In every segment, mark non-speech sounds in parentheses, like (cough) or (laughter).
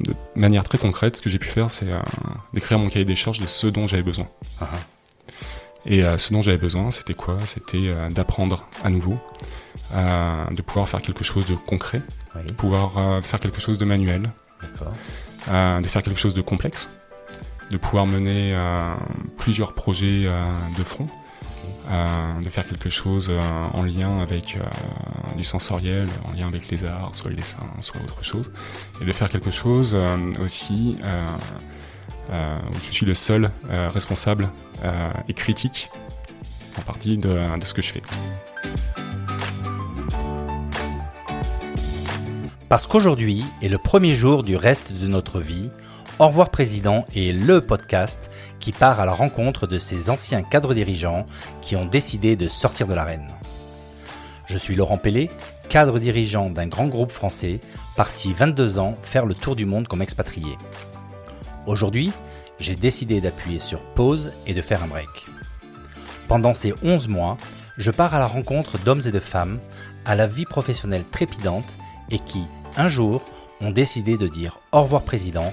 De manière très concrète, ce que j'ai pu faire, c'est d'écrire mon cahier des charges de ce dont j'avais besoin. Ah ah. Et ce dont j'avais besoin, c'était quoi? C'était d'apprendre à nouveau, de pouvoir faire quelque chose de concret, de pouvoir faire quelque chose de manuel, de faire quelque chose de complexe, de pouvoir mener plusieurs projets de front, de faire quelque chose euh, en lien avec euh, du sensoriel, en lien avec les arts, soit le dessin, soit autre chose, et de faire quelque chose euh, aussi où je suis le seul responsable et critique en partie de, de ce que je fais. Parce qu'aujourd'hui est le premier jour du reste de notre vie, Au revoir Président est le podcast qui part à la rencontre de ces anciens cadres dirigeants qui ont décidé de sortir de l'arène. Je suis Laurent Pellet, cadre dirigeant d'un grand groupe français, parti 22 ans faire le tour du monde comme expatrié. Aujourd'hui, j'ai décidé d'appuyer sur pause et de faire un break. Pendant ces 11 mois, je pars à la rencontre d'hommes et de femmes à la vie professionnelle trépidante et qui, un jour, ont décidé de dire au revoir président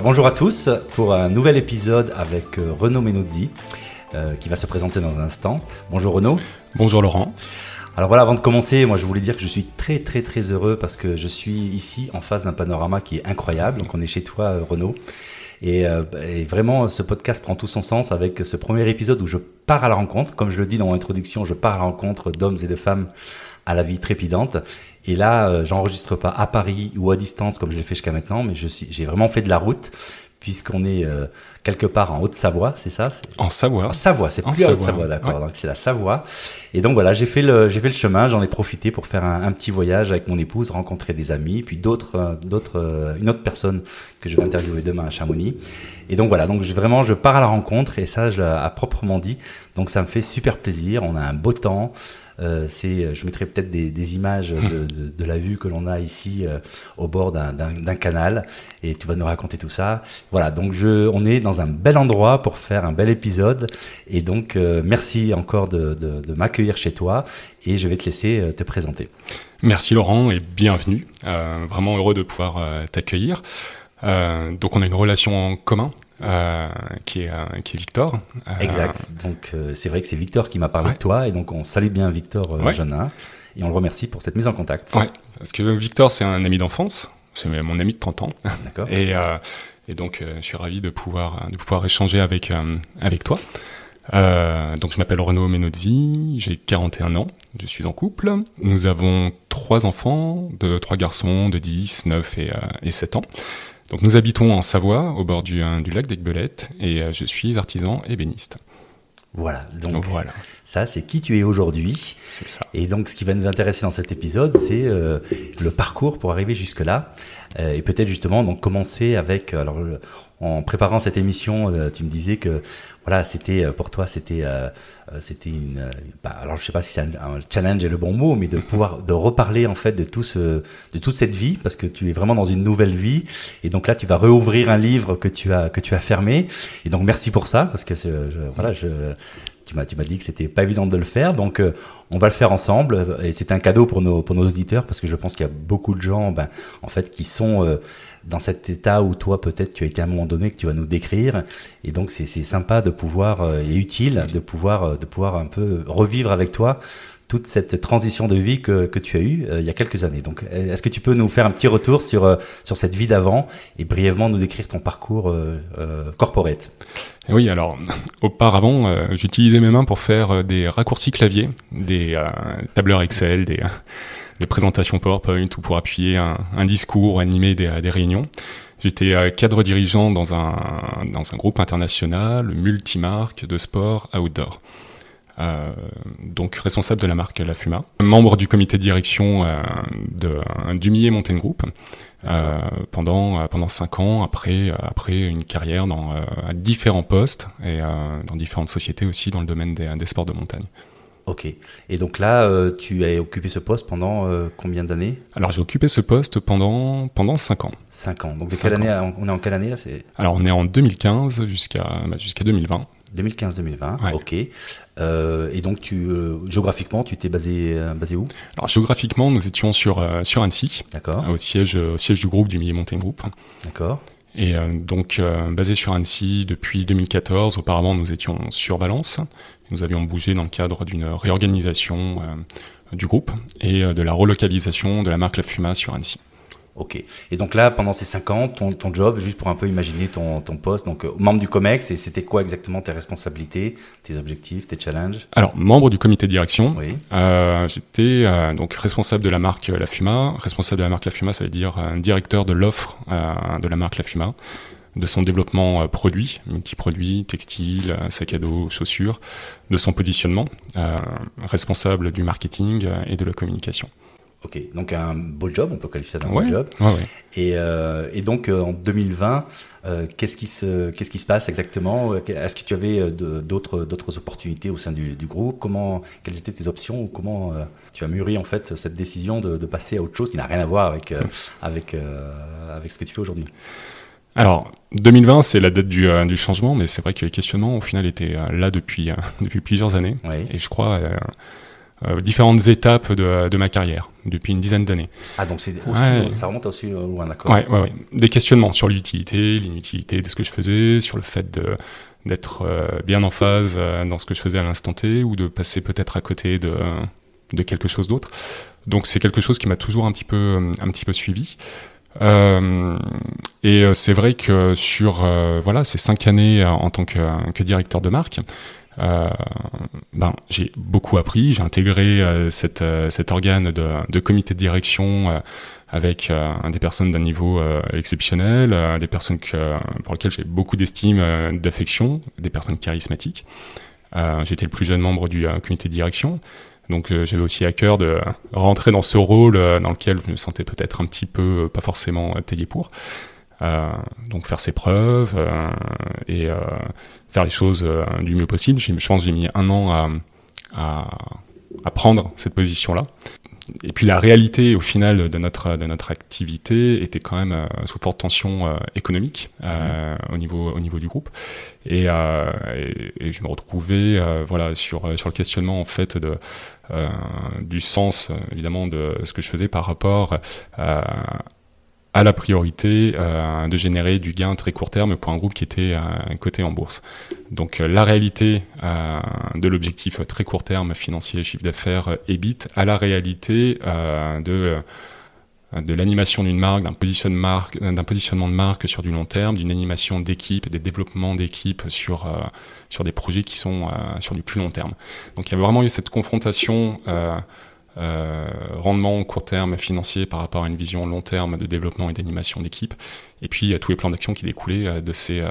Bonjour à tous pour un nouvel épisode avec euh, Renaud Menozzi euh, qui va se présenter dans un instant. Bonjour Renaud. Bonjour Laurent. Alors voilà, avant de commencer, moi je voulais dire que je suis très très très heureux parce que je suis ici en face d'un panorama qui est incroyable. Donc on est chez toi euh, Renaud. Et, et, vraiment, ce podcast prend tout son sens avec ce premier épisode où je pars à la rencontre. Comme je le dis dans mon introduction, je pars à la rencontre d'hommes et de femmes à la vie trépidante. Et là, euh, j'enregistre pas à Paris ou à distance comme je l'ai fait jusqu'à maintenant, mais j'ai vraiment fait de la route puisqu'on est euh, quelque part en Haute-Savoie, c'est ça En Savoie. En Savoie, c'est plus Haute-Savoie, d'accord. Donc c'est la Savoie. Et donc voilà, j'ai fait le j'ai fait le chemin, j'en ai profité pour faire un, petit voyage avec mon épouse, rencontrer des amis, puis d'autres euh, d'autres une autre personne que je vais interviewer demain à Chamonix. Et donc voilà, donc vraiment je pars à la rencontre et ça je l'ai proprement dit. Donc ça me fait super plaisir, on a un beau temps. Euh, c'est, je mettrai peut-être des, images de, la vue que l'on a ici euh, au bord d'un canal et tu vas nous raconter tout ça. Voilà, donc je, on est dans un bel endroit pour faire un bel épisode et donc euh, merci encore de, m'accueillir chez toi et je vais te laisser te présenter. Merci Laurent et bienvenue. vraiment heureux de pouvoir t'accueillir. donc on a une relation en commun euh, qui, est, euh, qui est Victor. Euh, exact. Donc c'est vrai que c'est Victor qui m'a parlé de toi et donc on salue bien Victor ouais. et on le remercie pour cette mise en contact. Ouais, parce que Victor c'est un ami d'enfance, c'est mon ami de 30 ans. D'accord. Et, et donc je suis ravi de pouvoir, de pouvoir échanger avec, avec toi. donc je m'appelle Renaud Menozzi, j'ai 41 ans, je suis en couple. Nous avons trois enfants, de trois garçons de 10, 9 et, et 7 ans. Donc nous habitons en Savoie, au bord du, du lac d'Aigbelette, et euh, je suis artisan ébéniste. Voilà, donc, voilà. Ça c'est qui tu es aujourd'hui. C'est ça. Et donc ce qui va nous intéresser dans cet épisode, c'est euh, le parcours pour arriver jusque-là. Euh, et peut-être justement donc commencer avec, alors en préparant cette émission, tu me disais que voilà, c'était euh, pour toi, c'était euh, euh, c'était une. Bah, alors je sais pas si c'est un, challenge est le bon mot, mais de (laughs) pouvoir de reparler en fait de tout ce de toute cette vie parce que tu es vraiment dans une nouvelle vie et donc là tu vas réouvrir un livre que tu as que tu as fermé et donc merci pour ça parce que voilà je tu m'as, tu m'as dit que c'était pas évident de le faire, donc on va le faire ensemble. Et c'est un cadeau pour nos, pour nos auditeurs parce que je pense qu'il y a beaucoup de gens, ben, en fait, qui sont dans cet état où toi peut-être tu as été à un moment donné que tu vas nous décrire et donc c'est sympa de pouvoir euh, et utile de pouvoir euh, de pouvoir un peu revivre avec toi toute cette transition de vie que, que tu as eue euh, il y a quelques années. Donc, est-ce que tu peux nous faire un petit retour sur, sur cette vie d'avant et brièvement nous décrire ton parcours corporate? Oui, alors, (laughs) auparavant, j'utilisais mes mains pour faire des raccourcis clavier, des tableurs Excel, des, (laughs) des présentations PowerPoint ou pour appuyer un, un discours, animer des, des réunions. J'étais euh, cadre dirigeant dans un, dans un groupe international multimarque de sport outdoor. Euh, donc responsable de la marque La Fuma, membre du comité de direction euh, de, du Millet Mountain Group, pendant pendant cinq ans après après une carrière dans différents postes et dans différentes sociétés aussi dans le domaine des, des sports de montagne. Ok. Et donc là, euh, tu as occupé ce poste pendant euh, combien d'années? Alors j'ai occupé ce poste pendant, pendant 5 ans. 5 ans. Donc quelle année, on est en quelle année là? Alors on est en 2015 jusqu'à bah, jusqu'à 2020. 2015-2020, ok. Euh, et donc, tu, géographiquement, tu t'es basé, basé où? Alors, géographiquement, nous étions sur, sur Annecy, au siège, au siège du groupe, du Millier Group. D'accord. Et donc, basé sur Annecy depuis 2014. Auparavant, nous étions sur Valence. Nous avions bougé dans le cadre d'une réorganisation euh, du groupe et euh, de la relocalisation de la marque La Fuma sur Annecy. Ok. Et donc là, pendant ces 5 ans, ton, ton job, juste pour un peu imaginer ton, ton poste, donc euh, membre du COMEX, et c'était quoi exactement tes responsabilités, tes objectifs, tes challenges? Alors, membre du comité de direction, oui. j'étais donc responsable de la marque La Fuma. Responsable de la marque La Fuma, ça veut dire directeur de l'offre de la marque La Fuma de son développement euh, produit, multi-produits, textiles, euh, sac à dos, chaussures, de son positionnement, euh, responsable du marketing et de la communication. Ok, donc un beau job, on peut qualifier ça d'un beau job. Ouais, et, et, donc en 2020, qu'est-ce qui se qu'est-ce qui se passe exactement? Est-ce que tu avais d'autres d'autres opportunités au sein du, du, groupe? Comment quelles étaient tes options? Ou comment tu as mûri en fait cette décision de, de passer à autre chose qui n'a rien à voir avec avec avec ce que tu fais aujourd'hui? Alors, 2020, c'est la date du, euh, du changement, mais c'est vrai que les questionnements, au final, étaient euh, là depuis, euh, (laughs) depuis plusieurs années. Et je crois différentes étapes de, de, ma carrière, depuis une dizaine d'années. Ah, donc c'est ça remonte aussi loin, d'accord ouais, ouais, Des questionnements sur l'utilité, l'inutilité de ce que je faisais, sur le fait de d'être bien en phase dans ce que je faisais à l'instant T, ou de passer peut-être à côté de, de quelque chose d'autre. Donc c'est quelque chose qui m'a toujours un petit peu, un petit peu suivi. Euh, et euh, c'est vrai que sur euh, voilà ces cinq années en tant que, que directeur de marque, euh, ben, j'ai beaucoup appris. J'ai intégré euh, cette, cet organe de, de, comité de direction avec des personnes d'un niveau exceptionnel, des personnes pour lesquelles j'ai beaucoup d'estime, d'affection, des personnes charismatiques. J'étais le plus jeune membre du comité de direction. Donc euh, j'avais aussi à cœur de rentrer dans ce rôle euh, dans lequel je me sentais peut-être un petit peu euh, pas forcément taillé pour. Donc faire ses preuves et faire les choses du mieux possible. Je pense que j'ai mis un an à, à, à prendre cette position-là et puis la réalité au final de notre de notre activité était quand même euh, sous forte tension euh, économique euh, mhm. au niveau au niveau du groupe et, et, je me retrouvais voilà sur sur le questionnement en fait de du sens évidemment de ce que je faisais par rapport à à la priorité euh, de générer du gain très court terme pour un groupe qui était euh, coté en bourse. Donc euh, la réalité de l'objectif très court terme financier, chiffre d'affaires, EBIT, à la réalité de de l'animation d'une marque, d'un positionnement, de marque sur du long terme, d'une animation d'équipe, des développements d'équipe sur, sur des projets qui sont sur du plus long terme. Donc il y a vraiment eu cette confrontation euh, rendement court terme financier par rapport à une vision long terme de développement et d'animation d'équipe, et puis tous les plans d'action qui découlaient euh, de ces, euh,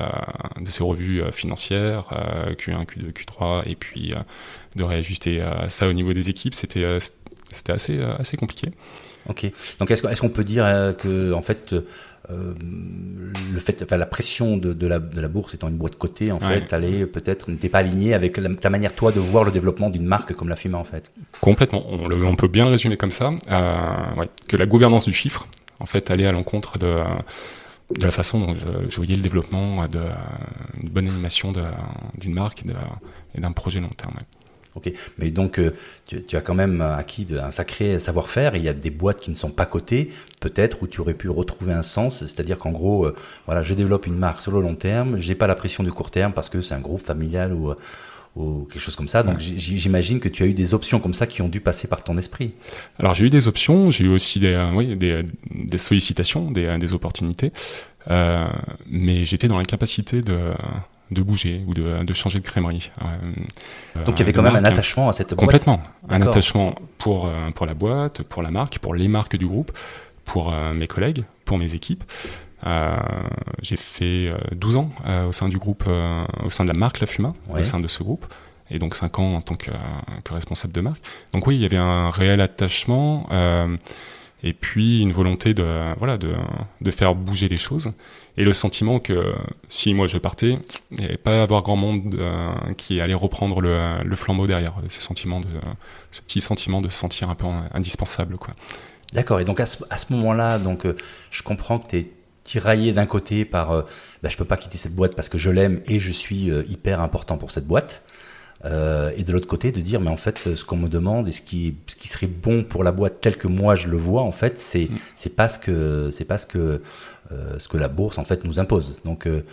de ces revues financières, Q1, Q2, Q3, et puis de réajuster ça au niveau des équipes, c'était c'était assez, assez compliqué. Ok. Donc est-ce qu'on peut dire que en fait euh, le fait, enfin, la pression de, de, la, de, la, bourse étant une boîte cotée, en fait, allait peut-être n'était pas alignée avec ta manière toi de voir le développement d'une marque comme la FIMA en fait. Complètement. On, on peut bien le résumer comme ça. Euh, ouais, que la gouvernance du chiffre, en fait, allait à l'encontre de de la façon dont je, je voyais le développement de une bonne animation d'une marque et d'un projet long terme. Ok, mais donc euh, tu, as quand même acquis un sacré savoir-faire. Il y a des boîtes qui ne sont pas cotées, peut-être où tu aurais pu retrouver un sens, c'est-à-dire qu'en gros, euh, voilà, je développe une marque sur le long terme, j'ai pas la pression du court terme parce que c'est un groupe familial ou, ou quelque chose comme ça. Donc j'imagine que tu as eu des options comme ça qui ont dû passer par ton esprit. Alors j'ai eu des options, j'ai eu aussi des, euh, oui, des, des sollicitations, des, des opportunités, mais j'étais dans l'incapacité de de bouger ou de, de changer de crémerie. Euh, Donc il y avait quand même un attachement à cette boîte Complètement. Un attachement pour, euh, pour la boîte, pour la marque, pour les marques du groupe, pour euh, mes collègues, pour mes équipes. j'ai fait 12 ans au sein du groupe, au sein de la marque La Fuma, au sein de ce groupe, et donc 5 ans en tant que, que, responsable de marque. Donc oui, il y avait un réel attachement. et puis une volonté de, voilà, de, de, faire bouger les choses, et le sentiment que si moi je partais, il n'y allait pas avoir grand monde euh, qui allait reprendre le, flambeau derrière, ce, sentiment de, ce petit sentiment de se sentir un peu indispensable. Quoi. D'accord, et donc à ce, à ce moment-là, donc, euh, je comprends que tu es tiraillé d'un côté par euh, bah, je peux pas quitter cette boîte parce que je l'aime et je suis hyper important pour cette boîte. Euh, et de l'autre côté, de dire, mais en fait, ce qu'on me demande et ce qui, ce qui serait bon pour la boîte tel que moi je le vois, en fait, c'est mm. c'est pas ce que c'est pas ce que euh, ce que la bourse en fait nous impose. Donc euh,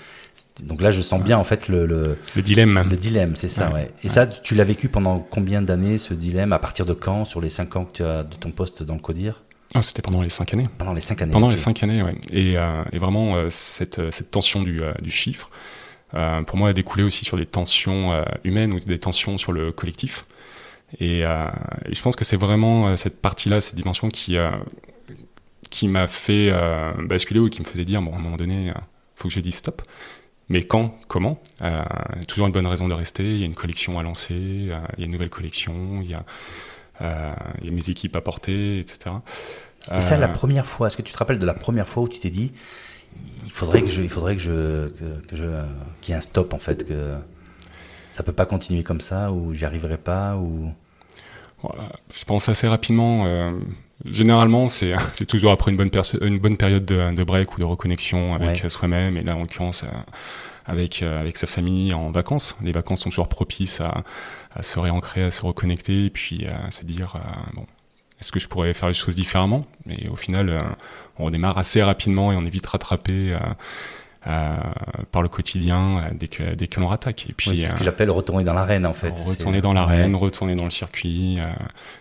donc là, je sens bien en fait le le, le dilemme. Le dilemme, c'est ça. Ouais. Et ça, tu l'as vécu pendant combien d'années ce dilemme? À partir de quand? Sur les 5 ans que tu as de ton poste dans le CODIR? Oh, C'était pendant les 5 années. Pendant les 5 années. Pendant les 5 années, oui. Et, et vraiment, cette, cette tension du, du chiffre, euh, pour moi, a découlé aussi sur des tensions euh, humaines ou des tensions sur le collectif. Et, euh, et je pense que c'est vraiment cette partie-là, cette dimension qui, qui m'a fait basculer ou qui me faisait dire, bon, à un moment donné, il faut que je dise stop. Mais quand, comment Toujours une bonne raison de rester. Il y a une collection à lancer, il y a une nouvelle collection, il y a, euh, il y a mes équipes à porter, etc. Et ça, la première fois, est-ce que tu te rappelles de la première fois où tu t'es dit, il faudrait que je, il faudrait que je, que, je, qu'il y ait un stop en fait, que ça peut pas continuer comme ça ou j'y arriverai pas ou. Je pense assez rapidement. Euh, généralement, c'est, (laughs) c'est toujours après une bonne, une bonne période de, de, break ou de reconnexion avec soi-même, et là, en l'occurrence, euh, avec, euh, avec sa famille en vacances. Les vacances sont toujours propices à, à se réancrer, à se reconnecter, et puis à se dire bon, est-ce que je pourrais faire les choses différemment Mais au final, on démarre assez rapidement et on est vite rattrapé euh, euh, par le quotidien euh, dès que, dès que l'on rattaque. Et puis, c'est ce que j'appelle retourner dans l'arène en fait. Retourner dans l'arène, retourner dans le circuit,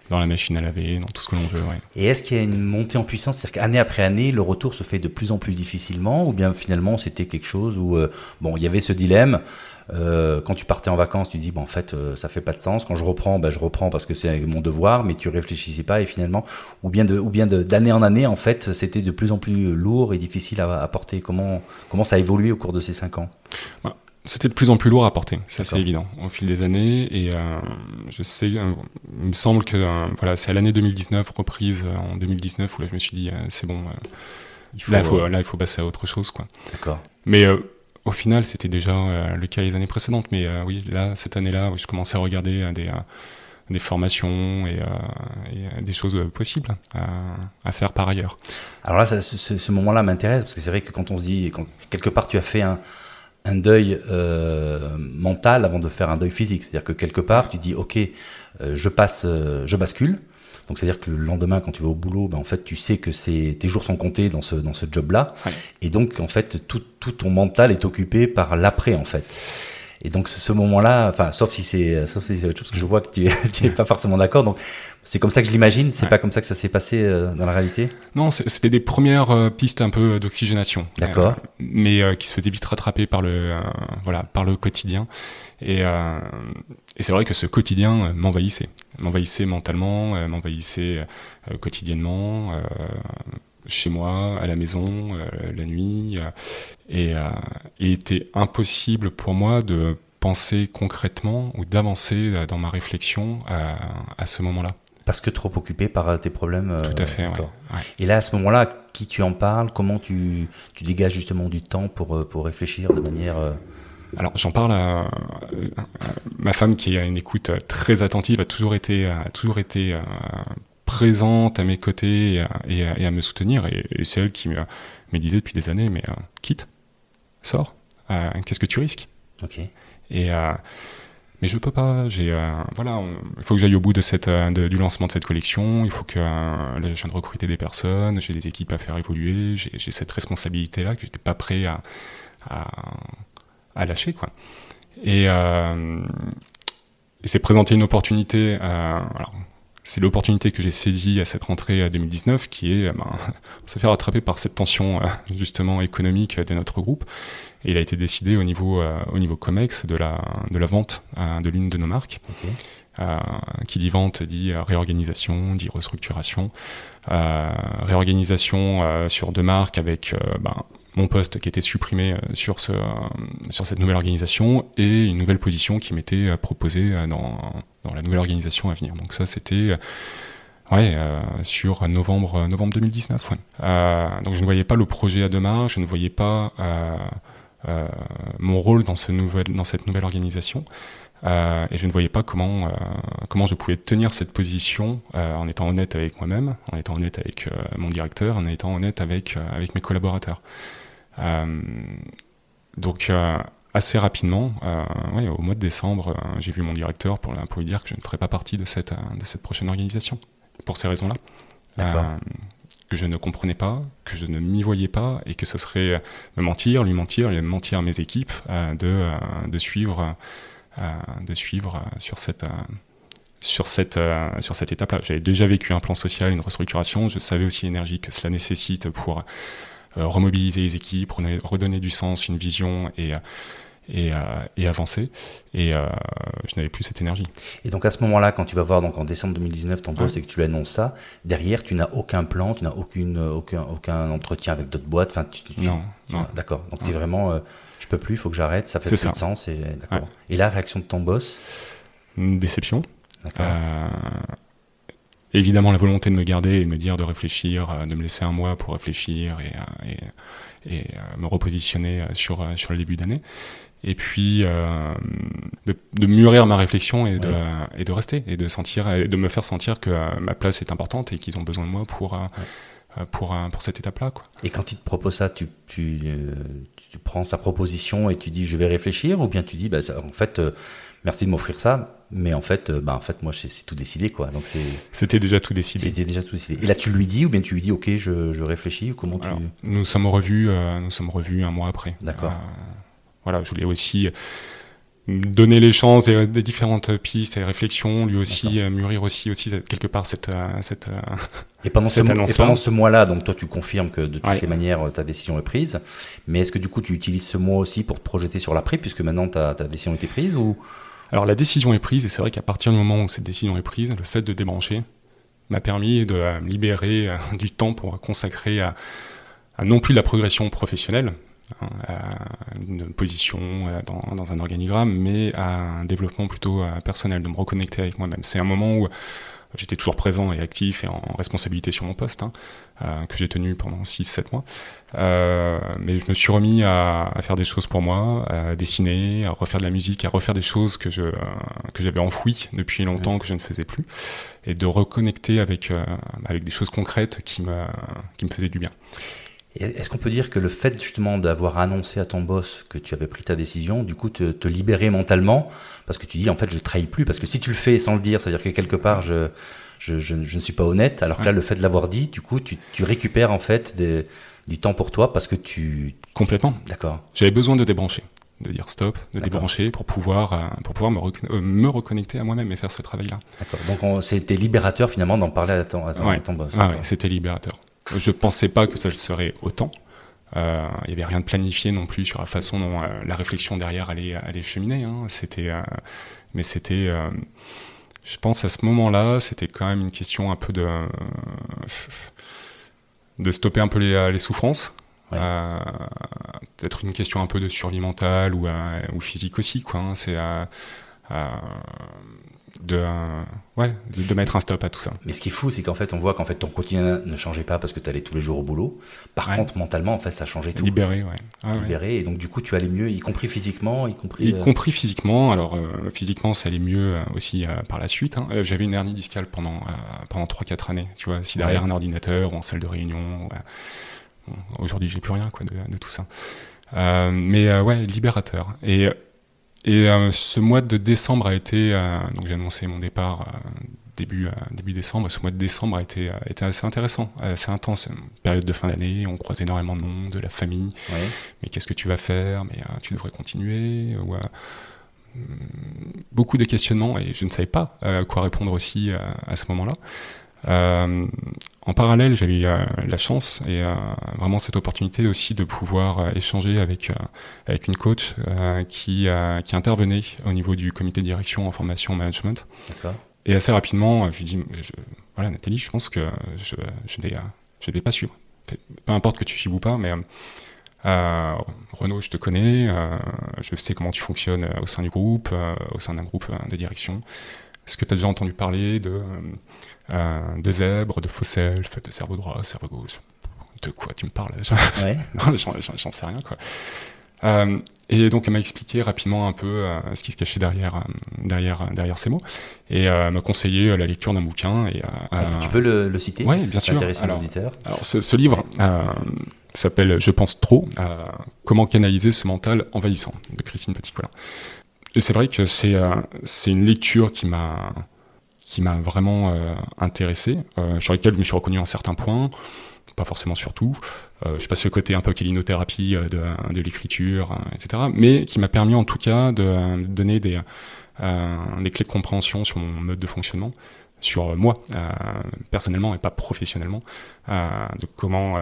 dans la machine à laver, dans tout ce que l'on veut. Et est-ce qu'il y a une montée en puissance? C'est-à-dire qu'année après année, le retour se fait de plus en plus difficilement ou bien finalement c'était quelque chose où, bon, il y avait ce dilemme euh, quand tu partais en vacances, tu dis bon en fait euh, ça fait pas de sens. Quand je reprends, ben, je reprends parce que c'est mon devoir, mais tu réfléchissais pas et finalement ou bien de ou bien d'année en année en fait c'était de plus en plus lourd et difficile à, porter. Comment comment ça a évolué au cours de ces cinq ans bah, C'était de plus en plus lourd à porter, c'est assez évident au fil des années et euh, je sais, il me semble que voilà c'est à l'année 2019 reprise en 2019 où là je me suis dit c'est bon. Il faut, là, il faut, là, il faut passer à autre chose, quoi. D'accord. Mais au final, c'était déjà euh, le cas les années précédentes, mais euh, oui, là, cette année-là, je commençais à regarder euh, des, formations et, des choses possibles à, faire par ailleurs. Alors là, ce, moment-là m'intéresse parce que c'est vrai que quand on se dit, quelque part, tu as fait un deuil mental avant de faire un deuil physique, c'est-à-dire que quelque part, tu dis, ok, je passe, je bascule. Donc c'est-à-dire que le lendemain, quand tu vas au boulot, ben, en fait, tu sais que tes jours sont comptés dans ce dans ce job-là, et donc en fait, tout, tout ton mental est occupé par l'après, en fait. Et donc ce, moment-là, enfin, sauf si c'est, sauf si c'est autre chose, parce que je vois que tu, tu es pas forcément d'accord. Donc c'est comme ça que je l'imagine? C'est pas comme ça que ça s'est passé euh, dans la réalité? Non, c'était des premières euh, pistes un peu d'oxygénation. D'accord. Euh, mais qui se faisaient vite rattraper par le, voilà, par le quotidien. Et, et c'est vrai que ce quotidien m'envahissait, m'envahissait mentalement, m'envahissait quotidiennement chez moi, à la maison, la nuit. et il était impossible pour moi de penser concrètement ou d'avancer dans ma réflexion à ce moment-là. Parce que trop occupé par euh, tes problèmes. Euh, Tout à fait. Et là, à ce moment-là, qui tu en parles? Comment tu, tu, dégages justement du temps pour, euh, pour réfléchir de manière. Alors, j'en parle à, ma femme qui a une écoute très attentive, a toujours été, a toujours été présente à mes côtés et, à, me soutenir. Et, c'est elle qui me, me, disait depuis des années Mais quitte, sors, qu'est-ce que tu risques? Ok. Et mais je peux pas. J'ai euh, voilà, il faut que j'aille au bout de cette euh, du lancement de cette collection. Il faut que euh, là, je viens de recruter des personnes, j'ai des équipes à faire évoluer, j'ai cette responsabilité là que j'étais pas prêt à, à, lâcher quoi. Et, c'est présenter une opportunité. alors, c'est l'opportunité que j'ai saisie à cette rentrée 2019 qui est ben, (laughs) se faire attraper par cette tension justement économique de notre groupe et il a été décidé au niveau, euh, au niveau COMEX de la, de la vente euh, de l'une de nos marques. Euh, qui dit vente dit réorganisation, dit restructuration. réorganisation sur deux marques avec ben, mon poste qui était supprimé sur, ce, sur cette nouvelle organisation et une nouvelle position qui m'était proposée dans, la nouvelle organisation à venir. Donc ça, c'était Ouais, sur novembre, novembre 2019. donc je ne voyais pas le projet à demain, je ne voyais pas mon rôle dans cette nouvelle organisation. Euh, et je ne voyais pas comment, euh, comment je pouvais tenir cette position euh, en étant honnête avec moi-même, en étant honnête avec mon directeur, en étant honnête avec, avec mes collaborateurs. donc assez rapidement, ouais, au mois de décembre, j'ai vu mon directeur pour, pour lui dire que je ne ferais pas partie de cette, de cette prochaine organisation, pour ces raisons-là. que je ne comprenais pas, que je ne m'y voyais pas, et que ce serait me mentir, lui mentir, lui mentir à mes équipes, de, de suivre de suivre euh, sur cette, euh, sur cette, euh, sur cette étape-là. J'avais déjà vécu un plan social, une restructuration, je savais aussi l'énergie que cela nécessite pour remobiliser les équipes, redonner du sens, une vision et, et, et avancer. Et je n'avais plus cette énergie. Et donc à ce moment-là, quand tu vas voir donc en décembre 2019 ton poste et que tu lui annonces ça, derrière tu n'as aucun plan, tu n'as aucune, aucun, aucun entretien avec d'autres boîtes. Enfin, non, non. D'accord. Donc c'est vraiment je peux plus, il faut que j'arrête, ça fait plus de sens. Et, et la réaction de ton boss Une déception. Euh, évidemment, la volonté de me garder et de me dire de réfléchir, euh, de me laisser un mois pour réfléchir et, euh, et, me repositionner sur, sur le début d'année. Et puis de, mûrir ma réflexion et de, et de rester et de sentir et de me faire sentir que ma place est importante et qu'ils ont besoin de moi pour pour, pour cette étape-là. Et quand il te propose ça, tu, tu, tu prends sa proposition et tu dis je vais réfléchir ou bien tu dis bah, en fait euh, merci de m'offrir ça mais en fait euh, bah, en fait moi c'est tout décidé quoi. Donc c'est c'était déjà tout décidé. C'était déjà tout décidé. Et là tu lui dis ou bien tu lui dis ok je, je réfléchis ou comment tu nous sommes revus euh, nous sommes revus un mois après. D'accord. Voilà je voulais aussi donner les chances des, différentes pistes et réflexions, lui aussi euh, mûrir aussi, aussi quelque part cette, euh, cette euh, et pendant ce, (laughs) et pendant ce mois-là, donc toi tu confirmes que de toutes les manières ta décision est prise, mais est-ce que du coup tu utilises ce mois aussi pour te projeter sur l'après puisque maintenant ta, ta décision a été prise ou? Alors la décision est prise et c'est vrai qu'à partir du moment où cette décision est prise, le fait de débrancher m'a permis de me libérer du temps pour consacrer à, à non plus la progression professionnelle, une position euh, dans, dans, un organigramme, mais à un développement plutôt euh, personnel, de me reconnecter avec moi-même. C'est un moment où j'étais toujours présent et actif et en responsabilité sur mon poste, hein, euh, que j'ai tenu pendant 6-7 mois. Euh, mais je me suis remis à, à, faire des choses pour moi, à dessiner, à refaire de la musique, à refaire des choses que, je, que j'avais enfouies depuis longtemps, que je ne faisais plus, et de reconnecter avec, avec des choses concrètes qui me, qui me faisaient du bien. Est-ce qu'on peut dire que le fait justement d'avoir annoncé à ton boss que tu avais pris ta décision, du coup te, te libérer mentalement, parce que tu dis en fait je trahis plus, parce que si tu le fais sans le dire, c'est-à-dire que quelque part je, je, je, ne suis pas honnête, alors que là le fait de l'avoir dit, du coup tu, tu récupères en fait des, du temps pour toi parce que tu... Complètement. D'accord. J'avais besoin de débrancher, de dire stop, de débrancher pour pouvoir, euh, pour pouvoir me, euh, me reconnecter à moi-même et faire ce travail-là. D'accord. Donc c'était libérateur finalement d'en parler à ton, à ton, boss. Ah ouais, c'était libérateur. Je pensais pas que ça le serait autant. Euh, il n'y avait rien de planifié non plus sur la façon dont euh, la réflexion derrière allait, allait cheminer. Hein. C'était, euh, mais c'était, je pense à ce moment-là, c'était quand même une question un peu de, de stopper un peu les, les souffrances. Peut-être une question un peu de survie mentale ou, ou physique aussi. Quoi, hein. C'est de, ouais, de, mettre un stop à tout ça. Mais ce qui est fou, c'est qu'en fait, on voit qu'en fait, ton quotidien ne changeait pas parce que tu allais tous les jours au boulot. Par contre, mentalement, en fait, ça changeait tout. Libéré, ouais. Ah, Libéré, et donc du coup, tu allais mieux, y compris physiquement, y compris. Y euh, compris physiquement. Alors, euh, physiquement, ça allait mieux euh, aussi par la suite. Hein. J'avais une hernie discale pendant, pendant 3-4 années, tu vois, si derrière un ordinateur ou en salle de réunion. Aujourd'hui, j'ai plus rien quoi, de, de tout ça. mais ouais, libérateur. Et et euh, ce mois de décembre a été, euh, donc j'ai annoncé mon départ euh, début, début décembre, ce mois de décembre a été, été assez intéressant, assez intense. Une période de fin d'année, on croise énormément de monde, de la famille. Mais qu'est-ce que tu vas faire? Mais tu devrais continuer? Ou, Beaucoup de questionnements et je ne savais pas quoi répondre aussi à ce moment-là. Euh, en parallèle, j'avais eu euh, la chance et euh, vraiment cette opportunité aussi de pouvoir échanger avec, avec une coach qui, qui intervenait au niveau du comité de direction en formation management. Et assez rapidement, je lui dis Voilà, Nathalie, je pense que je ne vais, je vais pas suivre. Peu importe que tu suives ou pas, mais Renaud, je te connais, je sais comment tu fonctionnes au sein du groupe, au sein d'un groupe de direction. Est-ce que tu as déjà entendu parler de, de zèbres, de faux self, de cerveau droit, cerveau gauche De quoi tu me parles ouais. (laughs) Non, j'en sais rien, quoi. Euh, et donc elle m'a expliqué rapidement un peu euh, ce qui se cachait derrière, euh, derrière, derrière ces mots, et m'a conseillé la lecture d'un bouquin. Et, ah, tu peux le, citer Oui, bien sûr. Alors, alors ce, ce, livre s'appelle Je pense trop, comment canaliser ce mental envahissant, de Christine petit Et c'est vrai que c'est c'est une lecture qui m'a qui m'a vraiment intéressé, sur laquelle je me suis reconnu en certains points, pas forcément sur tout. Euh, je si le côté un peu kélinothérapie euh, de, de l'écriture, euh, etc. Mais qui m'a permis en tout cas de, donner des, clés de compréhension sur mon mode de fonctionnement sur moi personnellement et pas professionnellement de comment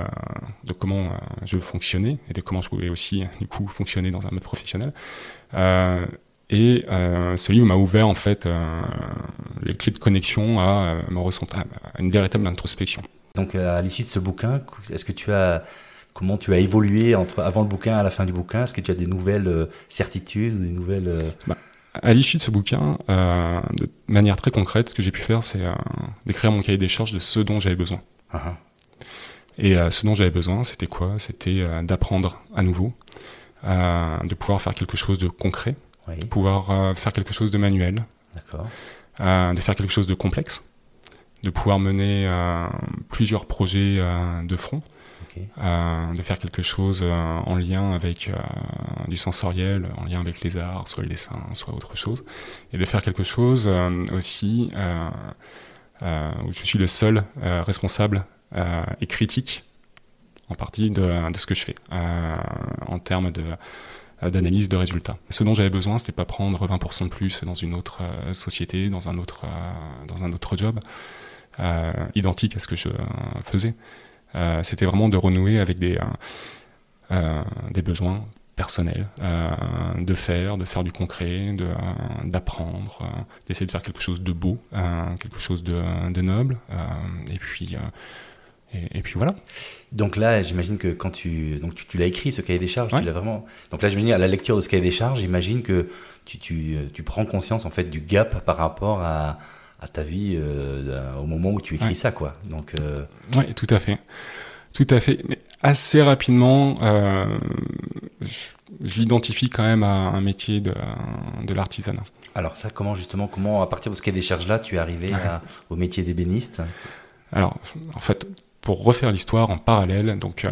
je fonctionnais et de comment je pouvais aussi du coup fonctionner dans un mode professionnel et ce livre m'a ouvert en fait les clés de connexion à, me ressentir, à une véritable introspection. Donc à l'issue de ce bouquin, est-ce que tu as comment tu as évolué entre avant le bouquin et à la fin du bouquin? Est-ce que tu as des nouvelles euh, certitudes, des nouvelles euh, bah, à l'issue de ce bouquin, euh, de manière très concrète, ce que j'ai pu faire, c'est d'écrire mon cahier des charges de ce dont j'avais besoin. Ah ah. Et ce dont j'avais besoin, c'était quoi? C'était d'apprendre à nouveau, de pouvoir faire quelque chose de concret, de pouvoir faire quelque chose de manuel, de faire quelque chose de complexe, de pouvoir mener euh, plusieurs projets euh, de front, euh, de faire quelque chose en lien avec du sensoriel, en lien avec les arts, soit le dessin, soit autre chose, et de faire quelque chose aussi où je suis le seul responsable et critique en partie de, de ce que je fais. En termes de d'analyse de résultats. Ce dont j'avais besoin, c'était pas prendre 20% de plus dans une autre société, dans un autre, dans un autre job. Euh, identique à ce que je faisais. Euh, c'était vraiment de renouer avec des, euh, des besoins personnels, de faire, de faire du concret, d'apprendre, d'essayer de faire quelque chose de beau, quelque chose de, de noble, et puis et, puis voilà. Donc là, j'imagine que quand tu donc tu, l'as écrit ce cahier des charges, tu l'as vraiment. Donc là, j'imagine à la lecture de ce cahier des charges, j'imagine que tu, tu, tu, prends conscience en fait du gap par rapport à, à ta vie euh, au moment où tu écris ça, quoi. Donc, euh... Oui, tout à fait. Tout à fait. Mais assez rapidement, euh, je, l'identifie quand même à un métier de, de l'artisanat. Alors ça, comment justement, comment à partir de ce est des charges là, tu es arrivé au métier d'ébéniste? Alors, en fait, pour refaire l'histoire en parallèle, donc euh,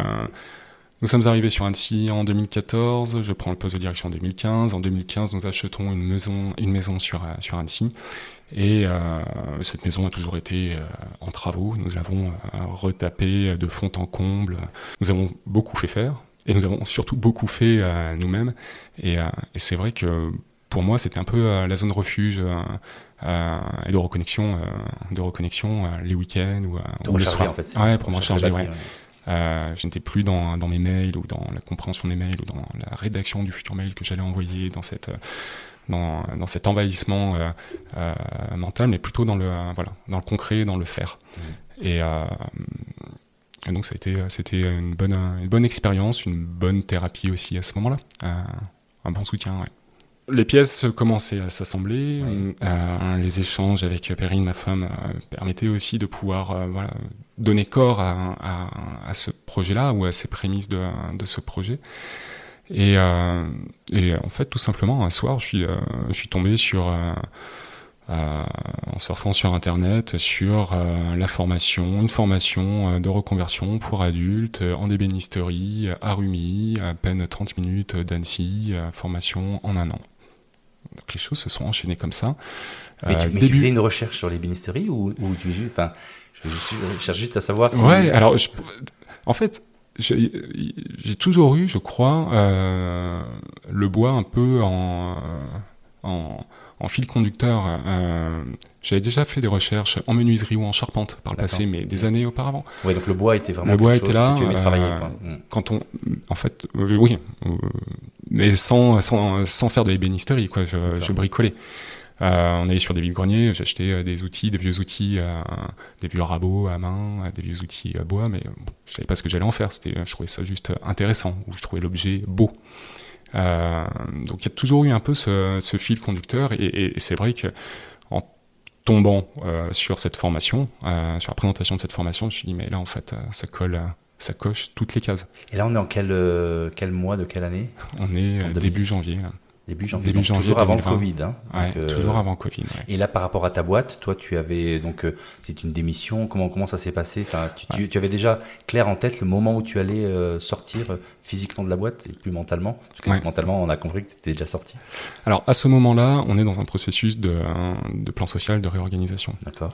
nous sommes arrivés sur Annecy en 2014, je prends le poste de direction en 2015. En 2015, nous achetons une maison, une maison sur, euh, sur Annecy. Et euh, cette maison a toujours été en travaux. Nous l'avons euh, retapée de fond en comble. Nous avons beaucoup fait faire. Et nous avons surtout beaucoup fait nous-mêmes. Et, et c'est vrai que pour moi, c'était un peu la zone refuge et de reconnexion, de reconnexion les week-ends ou, le soir. En fait, ouais, pour me recharger. Ouais. Euh, je n'étais plus dans, dans, mes mails ou dans la compréhension des mails ou dans la rédaction du futur mail que j'allais envoyer dans cette dans, dans cet envahissement euh, euh, mental, mais plutôt dans le, voilà, dans le concret, dans le faire. Mmh. Et, euh, et, donc ça a été, c'était une bonne, une bonne expérience, une bonne thérapie aussi à ce moment-là, un bon soutien. Ouais les pièces commençaient à s'assembler. les échanges avec Perrine, ma femme, permettaient aussi de pouvoir voilà, donner corps à, à, à ce projet-là ou à ces prémices de, de ce projet. Et, euh, et, en fait, tout simplement, un soir, je suis, euh, je suis tombé sur, euh, en surfant sur Internet, sur la formation, une formation de reconversion pour adultes en ébénisterie à Rumi, à peine 30 minutes d'Annecy, formation en un an. Donc les choses se sont enchaînées comme ça. Mais, tu, mais tu, faisais une recherche sur l'ébénisterie ou, ou tu, enfin, je, je, cherche juste à savoir si... Ouais, alors, je, en fait, j'ai toujours eu, je crois, euh, le bois un peu en, en, en fil conducteur. Euh, J'avais déjà fait des recherches en menuiserie ou en charpente par le passé, mais des années auparavant. Oui, donc le bois était vraiment le bois était là, que tu aimais travailler. Quoi. Euh, quand on, en fait, euh, oui, mais sans, sans, sans faire de l'ébénisterie, quoi. Je, je bricolais. Euh, on allait sur des vides-greniers, j'achetais euh, des outils, des vieux outils, euh, des vieux rabots à main, des vieux outils à bois, mais bon, je savais pas ce que j'allais en faire. C'était, je trouvais ça juste intéressant, ou je trouvais l'objet beau. Donc il y a toujours eu un peu ce, fil conducteur, et, c'est vrai que tombant sur cette formation, sur la présentation de cette formation, je me suis dit, mais là, en fait, ça colle, ça coche toutes les cases. Et là, on est en quel, quel mois de quelle année? On est début janvier. Là. Début janvier, toujours avant Covid. Hein. Euh, toujours avant Covid. Et là, par rapport à ta boîte, toi, tu avais donc euh, c'est une démission. Comment comment ça s'est passé? Enfin, tu, tu, avais déjà clair en tête le moment où tu allais euh, sortir physiquement de la boîte et plus mentalement? Parce que mentalement, on a compris que tu étais déjà sorti. Alors à ce moment-là, on est dans un processus de, de plan social, de réorganisation. D'accord.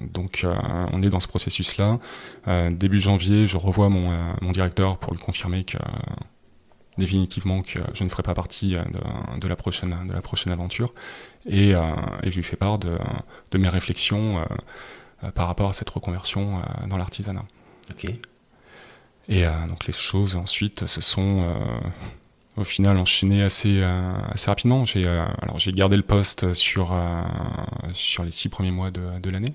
donc on est dans ce processus-là. début janvier, je revois mon, mon directeur pour lui confirmer que définitivement que je ne ferai pas partie euh, de, la, prochaine, de la prochaine aventure. Et, euh, et je lui fais part de, de mes réflexions euh, par rapport à cette reconversion dans l'artisanat. Ok. Et donc les choses ensuite se sont au final enchaînées assez, assez rapidement. J'ai j'ai gardé le poste sur, sur les six premiers mois de, de l'année.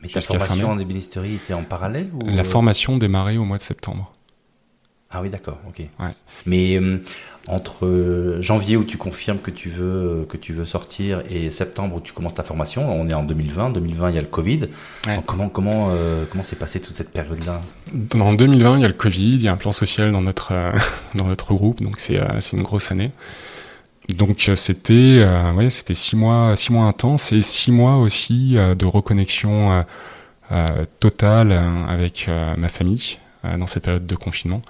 Mais ta formation en ébénisterie était en parallèle La formation démarrait au mois de septembre. Ah oui, d'accord, ok. Mais euh, entre euh, janvier où tu confirmes que tu veux euh, que tu veux sortir et septembre où tu commences ta formation, on est en 2020. 2020, il y a le Covid. comment comment comment s'est passée toute cette période-là? En 2020, il y a le Covid, il y a un plan social dans notre (laughs) dans notre groupe, donc c'est c'est une grosse année. Donc c'était ouais, c'était six mois six mois intenses et six mois aussi de reconnexion totale avec ma famille dans cette période de confinement.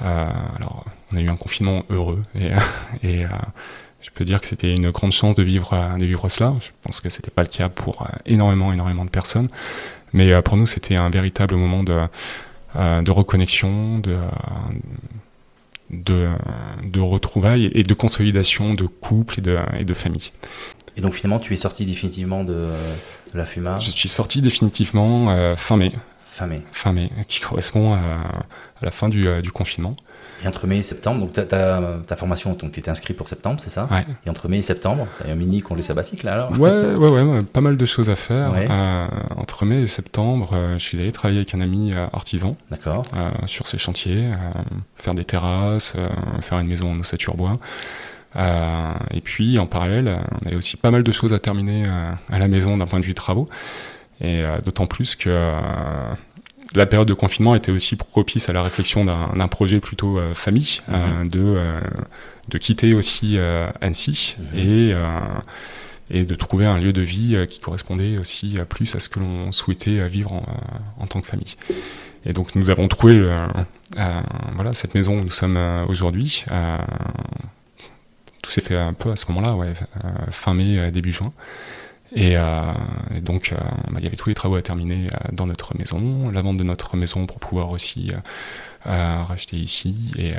Euh, alors, on a eu un confinement heureux et, (laughs) et euh, je peux dire que c'était une grande chance de vivre, euh, de vivre cela. Je pense que c'était pas le cas pour énormément, énormément de personnes. Mais pour nous, c'était un véritable moment de, de reconnexion, de, de, de, retrouvailles et de consolidation de couple et de, et de famille. Et donc finalement, tu es sorti définitivement de, de la FUMA? Je suis sorti définitivement fin mai. Fin mai. Fin mai, qui correspond à, à la fin du, euh, du confinement. Et entre mai et septembre, donc ta, formation, tu étais inscrit pour septembre, c'est ça? Ouais. Et entre mai et septembre, tu as un mini congé sabbatique là alors? Ouais, ouais, ouais, pas mal de choses à faire. Euh, entre mai et septembre, euh, je suis allé travailler avec un ami artisan D'accord. sur ses chantiers, faire des terrasses, faire une maison en ossature bois. et puis en parallèle, on avait aussi pas mal de choses à terminer à la maison d'un point de vue travaux. Et d'autant plus que la période de confinement était aussi propice à la réflexion d'un projet plutôt euh, famille, euh, mhm. de, euh, de quitter aussi Annecy mhm. et, et de trouver un lieu de vie qui correspondait aussi plus à ce que l'on souhaitait vivre en, en, tant que famille. Et donc nous avons trouvé voilà, cette maison où nous sommes aujourd'hui. tout s'est fait un peu à ce moment-là, ouais, fin mai, début juin. Et, euh, donc, euh, bah, il y avait tous les travaux à terminer euh, dans notre maison, la vente de notre maison pour pouvoir aussi racheter ici, et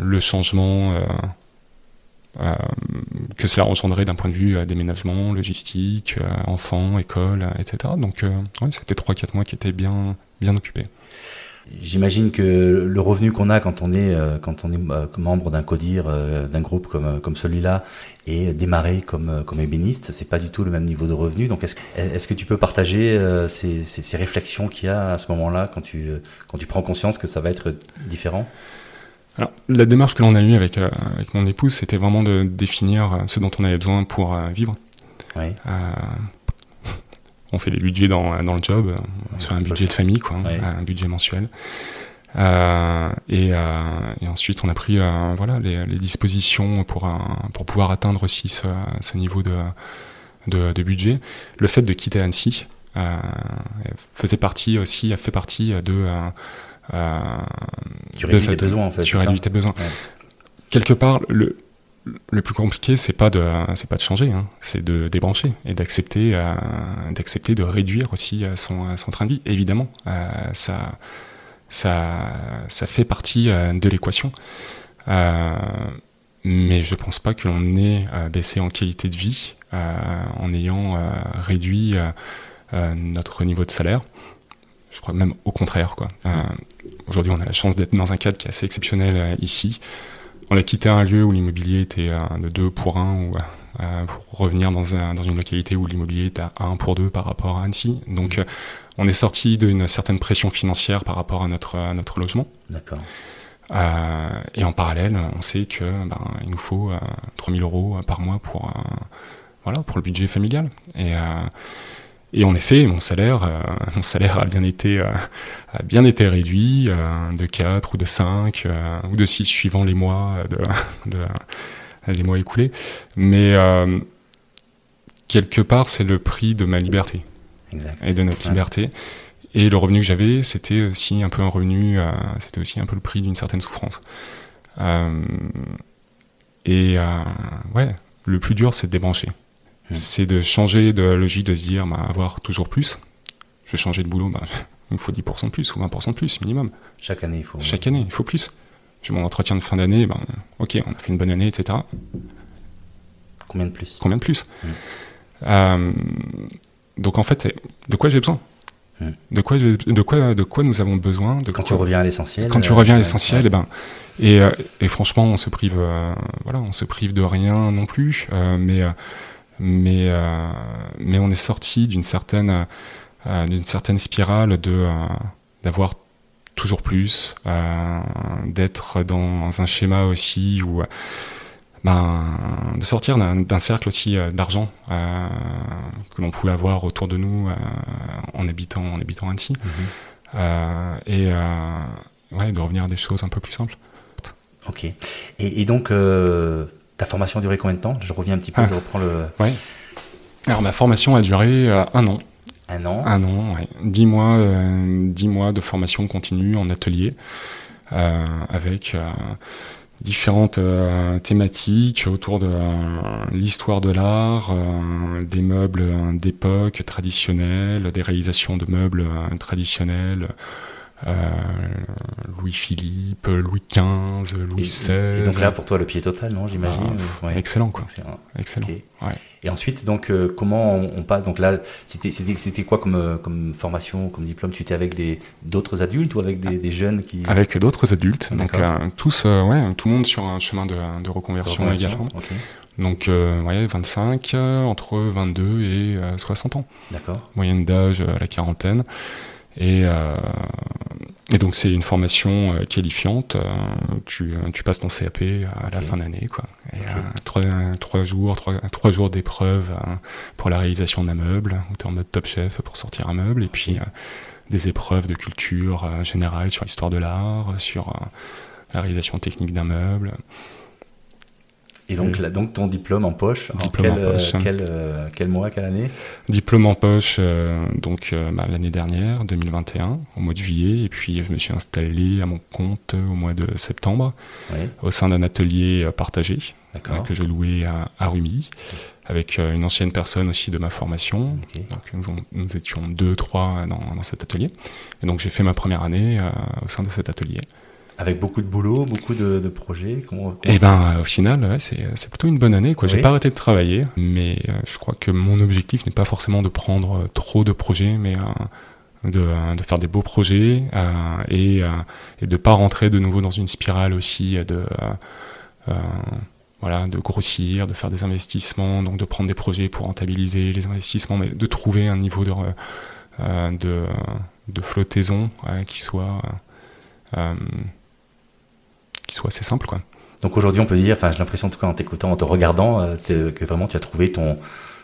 le changement que cela engendrait d'un point de vue déménagement, logistique, enfants, école, etc. Donc, c'était 3-4 mois qui étaient bien, bien occupés. J'imagine que le revenu qu'on a quand on est, euh, quand on est euh, membre d'un CODIR, euh, d'un groupe comme, comme celui-là, et démarré comme, comme ébéniste, c'est pas du tout le même niveau de revenu. Donc, est-ce est que tu peux partager ces, ces, réflexions qu'il y a à ce moment-là, quand tu, quand tu prends conscience que ça va être différent? Alors, la démarche que l'on a eue avec, avec mon épouse, c'était vraiment de définir ce dont on avait besoin pour vivre. Oui on fait des budgets dans, dans le job, sur un budget de famille, quoi, un budget mensuel. Euh, et, euh, et, ensuite, on a pris euh, voilà, les, les, dispositions pour, pour pouvoir atteindre aussi ce, ce niveau de, de, de, budget. Le fait de quitter Annecy faisait partie aussi, a fait partie de. tu réduis tes besoins en fait. Tu réduis tes besoins. Quelque part, le, le plus compliqué, c'est pas de, c'est pas de changer, hein. c'est de débrancher et d'accepter, euh, d'accepter de réduire aussi euh, son, son, train de vie. Évidemment, euh, ça, ça, ça fait partie de l'équation. mais je pense pas que l'on ait baissé en qualité de vie en ayant réduit notre niveau de salaire. Je crois même au contraire. Aujourd'hui, on a la chance d'être dans un cadre qui est assez exceptionnel ici on a quitté un lieu où l'immobilier était de 2 pour 1 ou euh, pour revenir dans, un, dans, une localité où l'immobilier était à 1 pour 2 par rapport à Annecy. Donc euh, on est sorti d'une certaine pression financière par rapport à notre, à notre logement. D'accord. Euh, et en parallèle, on sait que ben, il nous faut 3000 euros par mois pour, voilà, pour le budget familial. Et, et en effet, mon salaire, (laughs) mon salaire a bien été, a bien été réduit de 4 ou de 5 ou de 6 suivant les mois, de, (laughs) les mois écoulés. Mais quelque part, c'est le prix de ma liberté et de notre liberté. Et le revenu que j'avais, c'était aussi un peu un revenu, euh, c'était aussi un peu le prix d'une certaine souffrance. Euh, et euh, ouais, le plus dur, c'est de débrancher. Hmm. C'est de changer de logique, de se dire, bah, avoir toujours plus. Je vais changer de boulot, bah, (laughs) il me faut 10% de plus ou 20% de plus minimum. Chaque année, il faut. Chaque année, il faut plus. J'ai mon entretien de fin d'année, ben, ok, on a fait une bonne année, etc. Combien de plus? Combien de plus? Hmm. Donc en fait, de quoi j'ai besoin? De quoi, de, quoi, de quoi nous avons besoin? De Quand tu reviens à l'essentiel. Quand tu reviens à euh, l'essentiel, et, eh ben, et, euh, et, franchement, on se prive, euh, voilà, on se prive de rien non plus, mais, mais, mais on est sorti d'une certaine, d'une certaine spirale de d'avoir toujours plus, d'être dans un schéma aussi où ben, de sortir d'un cercle aussi euh, d'argent euh, que l'on pouvait avoir autour de nous euh, en habitant en habitant Annecy mhm. et ouais, de revenir à des choses un peu plus simples. Ok. Et, donc ta formation a duré combien de temps? Je reviens un petit peu, je reprends le. Ouais. Alors ma formation a duré un an. Un an? Un an, ouais. Dix mois, dix mois de formation continue en atelier avec différentes euh, thématiques autour de euh, l'histoire de l'art, euh, des meubles d'époque traditionnels, des réalisations de meubles traditionnels. Louis-Philippe, Louis XV, Louis XVI. Et donc là, pour toi, le pied total, non, j'imagine ah, Excellent, quoi. Excellent. Et ensuite, donc, comment on, passe Donc là, c'était quoi comme, comme formation, comme diplôme? Tu étais avec d'autres adultes ou avec des, jeunes qui Avec d'autres adultes. Donc tous, ouais, tout le monde sur un chemin de, de reconversion, également. Donc, ouais, 25, entre 22 et 60 ans. D'accord. Moyenne d'âge à la quarantaine. Et, euh, et donc c'est une formation euh, qualifiante. Euh, tu, tu, passes ton CAP à la fin d'année, quoi. Et trois, trois, jours, trois, trois jours d'épreuves pour la réalisation d'un meuble, où tu es en mode top chef pour sortir un meuble, et puis des épreuves de culture générale sur l'histoire de l'art, sur la réalisation technique d'un meuble. Et donc, là, donc ton diplôme en poche, diplôme quel, en poche. Quel, euh, quel, mois, quelle année? Diplôme en poche euh, donc euh, bah, l'année dernière, 2021, au mois de juillet, et puis je me suis installé à mon compte au mois de septembre, au sein d'un atelier partagé que je louais à, à Rumi, avec une ancienne personne aussi de ma formation. Donc nous, nous, étions deux, trois dans, dans, cet atelier. Et donc j'ai fait ma première année au sein de cet atelier. Avec beaucoup de boulot, beaucoup de, projets comment, eh ben, au final, c'est plutôt une bonne année. Je J'ai pas arrêté de travailler, mais euh, je crois que mon objectif n'est pas forcément de prendre euh, trop de projets, mais euh, de, de, faire des beaux projets et, et de pas rentrer de nouveau dans une spirale aussi de voilà, de grossir, de faire des investissements, donc de prendre des projets pour rentabiliser les investissements, mais de trouver un niveau de, de, de flottaison qui soit soit assez simple. Quoi. Donc aujourd'hui, on peut dire, enfin, j'ai l'impression, en tout cas, en t'écoutant, en te regardant, euh, que vraiment tu as trouvé ton.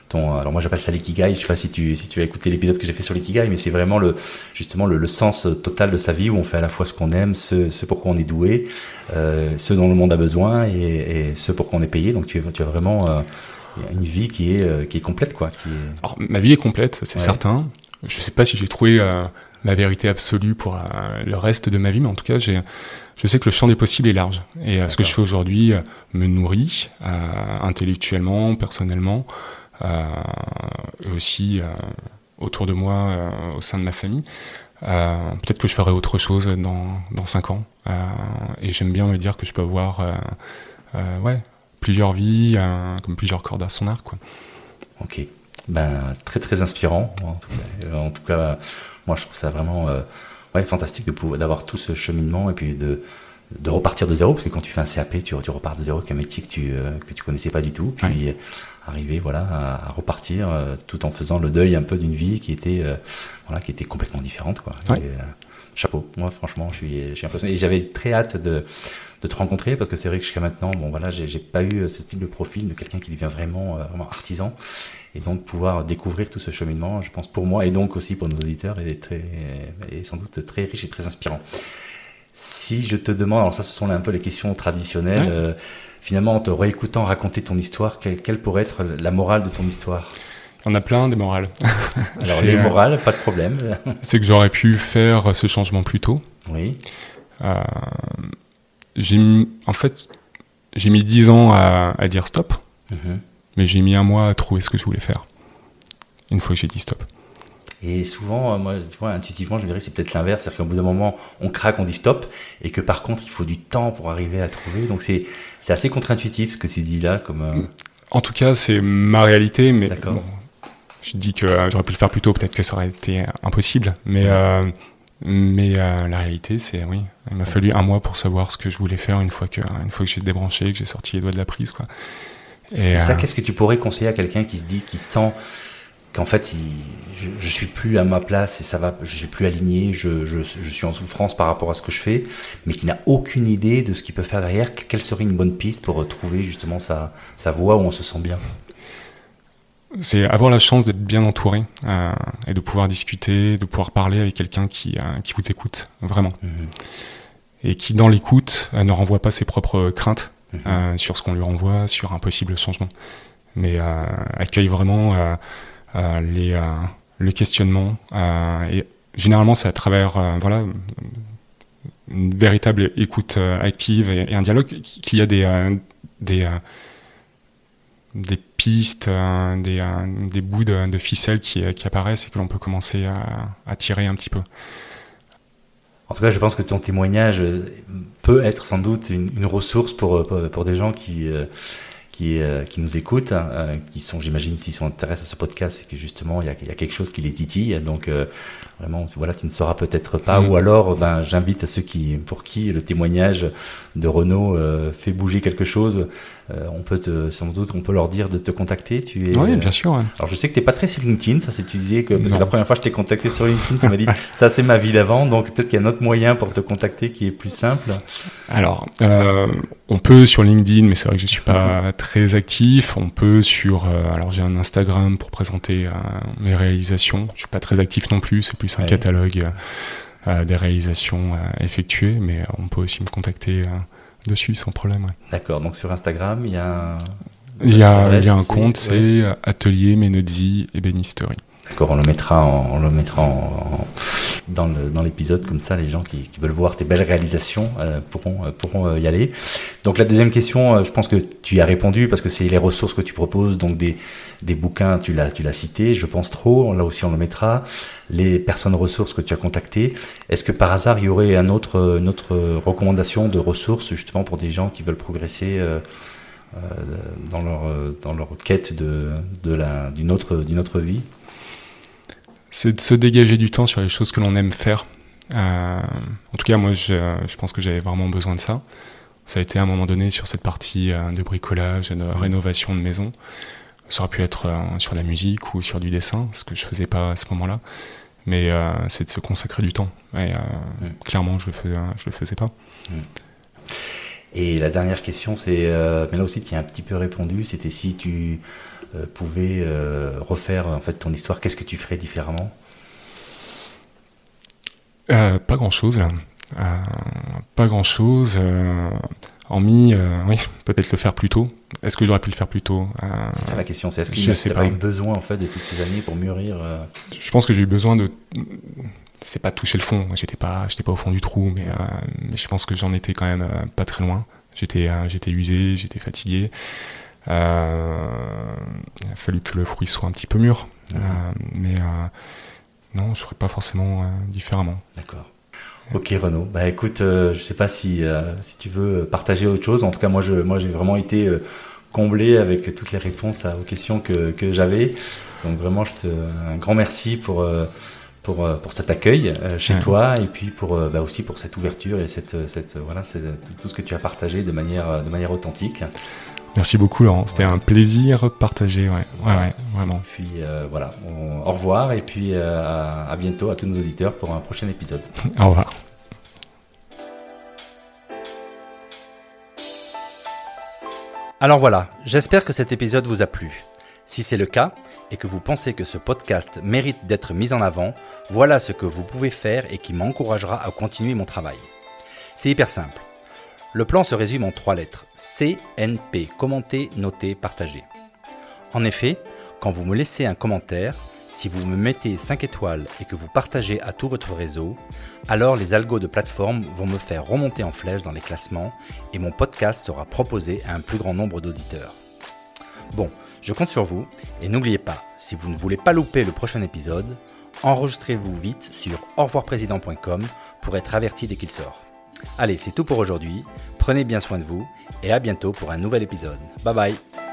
ton alors moi j'appelle ça l'ikigai, je sais pas si tu, si tu as écouté l'épisode que j'ai fait sur l'ikigai, mais c'est vraiment le, justement le, sens total de sa vie où on fait à la fois ce qu'on aime, ce, ce pour quoi on est doué, euh, ce dont le monde a besoin et, ce pour quoi on est payé. Donc tu, tu as vraiment euh, une vie qui est, qui est complète. Quoi, qui Alors ma vie est complète, c'est certain. Je sais pas si j'ai trouvé la vérité absolue pour le reste de ma vie, mais en tout cas j'ai je sais que le champ des possibles est large. Et euh, ce que je fais aujourd'hui euh, me nourrit euh, intellectuellement, personnellement, et aussi autour de moi, au sein de ma famille. Peut-être que je ferai autre chose dans, dans 5 ans. et j'aime bien me dire que je peux avoir ouais, plusieurs vies, comme plusieurs cordes à son arc. Quoi. Ok. Ben, très très inspirant. En tout cas, moi je trouve ça vraiment ouais, fantastique d'avoir tout ce cheminement et puis de, de repartir de zéro, parce que quand tu fais un CAP, tu, tu repars de zéro avec un métier que tu, euh, que tu connaissais pas du tout. Puis arriver voilà, à, repartir tout en faisant le deuil un peu d'une vie qui était, voilà, qui était complètement différente. Quoi. chapeau, moi franchement, je suis, je suis impressionné. Et j'avais très hâte de, de te rencontrer parce que c'est vrai que jusqu'à maintenant, bon voilà, j'ai pas eu ce style de profil de quelqu'un qui devient vraiment, vraiment artisan. Et donc pouvoir découvrir tout ce cheminement, je pense pour moi et donc aussi pour nos auditeurs, est, très, est sans doute très riche et très inspirant. Si je te demande, alors ça ce sont un peu les questions traditionnelles, euh, finalement en te réécoutant raconter ton histoire, quelle, pourrait être la morale de ton histoire? En a plein des morales. (laughs) alors les morales, pas de problème. (laughs) c'est que j'aurais pu faire ce changement plus tôt. Oui. Euh, j'ai en fait, j'ai mis dix ans à, dire stop. Mhm. Mais j'ai mis un mois à trouver ce que je voulais faire. Une fois que j'ai dit stop. Et souvent, euh, moi, tu vois, intuitivement, je dirais que c'est peut-être l'inverse. C'est-à-dire qu'au bout d'un moment, on craque, on dit stop, et que par contre, il faut du temps pour arriver à trouver. Donc c'est assez contre-intuitif ce que tu dis là. Comme, euh, En tout cas, c'est ma réalité, mais bon, je dis que euh, j'aurais pu le faire plus tôt, peut-être que ça aurait été impossible. Mais, mais la réalité, c'est oui, il m'a fallu un mois pour savoir ce que je voulais faire une fois que, une fois que j'ai débranché, que j'ai sorti les doigts de la prise. Quoi. Et, ça, euh, qu'est-ce que tu pourrais conseiller à quelqu'un qui se dit, qui sent qu'en fait, je, je, suis plus à ma place et ça va, je suis plus aligné, je, je, je, suis en souffrance par rapport à ce que je fais, mais qui n'a aucune idée de ce qu'il peut faire derrière. Quelle serait une bonne piste pour trouver justement sa, sa voie où on se sent bien? C'est avoir la chance d'être bien entouré euh, et de pouvoir discuter, de pouvoir parler avec quelqu'un qui, euh, qui vous écoute vraiment. Mhm. Et qui, dans l'écoute, ne renvoie pas ses propres craintes, Euh, sur ce qu'on lui renvoie, sur un possible changement. Mais euh, accueille vraiment euh, les, le questionnement. et généralement, c'est à travers voilà, une véritable écoute active et, un dialogue qu'il y a des, des, pistes, des, des, bouts de, de ficelles qui, apparaissent et que l'on peut commencer à, tirer un petit peu. En tout cas, je pense que ton témoignage peut être sans doute une, ressource pour, pour, des gens qui, euh, qui, euh, qui nous écoutent, hein, euh, qui sont, j'imagine, s'ils s'intéressent à ce podcast, c'est que justement, il y, a, il y, a, quelque chose qui les titille. Donc, vraiment, voilà, tu ne sauras peut-être pas. Mm. Ou alors, ben, j'invite à ceux qui, pour qui le témoignage de Renaud fait bouger quelque chose, euh, on peut te, sans doute, on peut leur dire de te contacter. Tu es, oui, bien sûr. Alors, je sais que tu n'es pas très sur LinkedIn. Ça, c'est tu disais que la première fois que je t'ai contacté sur LinkedIn, tu m'as dit (laughs) ça, c'est ma vie d'avant. Donc, peut-être qu'il y a un autre moyen pour te contacter qui est plus simple. Alors, euh, on peut sur LinkedIn, mais c'est vrai que je suis pas très actif. On peut sur, euh, alors j'ai un Instagram pour présenter mes réalisations. Je suis pas très actif non plus. C'est plus un catalogue des réalisations effectuées, mais on peut aussi me contacter dessus sans problème. D'accord, donc sur Instagram, il y a un, il y a, il y a un compte, c'est Atelier Menozzi et Benisterie. D'accord, on le mettra, mettra dans l'épisode, comme ça les gens qui, veulent voir tes belles réalisations euh, pourront, euh, euh, y aller. Donc la deuxième question, je pense que tu as répondu parce que c'est les ressources que tu proposes, donc des, bouquins, tu l'as, tu cité, je pense trop, là aussi on le mettra, les personnes ressources que tu as contactées. Est-ce que par hasard il y aurait un une autre recommandation de ressources justement pour des gens qui veulent progresser dans, leur, quête d'une autre vie? C'est de se dégager du temps sur les choses que l'on aime faire. Euh, en tout cas, moi, je, je pense que j'avais vraiment besoin de ça. Ça a été à un moment donné sur cette partie euh, de bricolage, de rénovation de maison. Ça aurait pu être euh, sur la musique ou sur du dessin, ce que je faisais pas à ce moment-là. Mais c'est de se consacrer du temps. Et clairement, je le, fais, je le faisais pas. Et la dernière question, c'est, mais là aussi, tu as un petit peu répondu, c'était si tu pouvait euh, refaire en fait ton histoire, qu'est-ce que tu ferais différemment? Euh, Pas grand-chose. pas grand-chose. mis oui, peut-être le faire plus tôt. Est-ce que j'aurais pu le faire plus tôt? C'est ça la question. C'est est-ce que tu pas eu besoin en fait de toutes ces années pour mûrir Je pense que j'ai eu besoin de c'est pas toucher le fond. J'étais pas, j'étais pas au fond du trou, mais, mais je pense que j'en étais quand même pas très loin. J'étais, j'étais usé, j'étais fatigué. Euh, il a fallu que le fruit soit un petit peu mûr. Euh, mais euh, non, je ne ferais pas forcément différemment. D'accord. Ok Renaud, bah écoute, je ne sais pas si, si tu veux partager autre chose. En tout cas, moi, je, moi j'ai vraiment été comblé avec toutes les réponses aux questions que, que j'avais. Donc vraiment, je te, un grand merci pour, pour, euh, pour cet accueil euh, chez toi et puis pour, euh, bah aussi pour cette ouverture et cette, cette, voilà, tout ce que tu as partagé de manière, de manière authentique. Merci beaucoup Laurent, c'était un plaisir partagé, ouais, ouais, ouais vraiment. Puis voilà, au revoir et puis à, à bientôt à tous nos auditeurs pour un prochain épisode. au revoir. Alors voilà, j'espère que cet épisode vous a plu. Si c'est le cas et que vous pensez que ce podcast mérite d'être mis en avant, voilà ce que vous pouvez faire et qui m'encouragera à continuer mon travail. C'est hyper simple. Le plan se résume en trois lettres. CNP, commenter, noter, partager. En effet, quand vous me laissez un commentaire, si vous me mettez 5 étoiles et que vous partagez à tout votre réseau, alors les algos de plateforme vont me faire remonter en flèche dans les classements et mon podcast sera proposé à un plus grand nombre d'auditeurs. Bon, je compte sur vous et n'oubliez pas, si vous ne voulez pas louper le prochain épisode, enregistrez-vous vite sur revoirprésident.com pour être averti dès qu'il sort. Allez, c'est tout pour aujourd'hui. Prenez bien soin de vous et à bientôt pour un nouvel épisode. Bye bye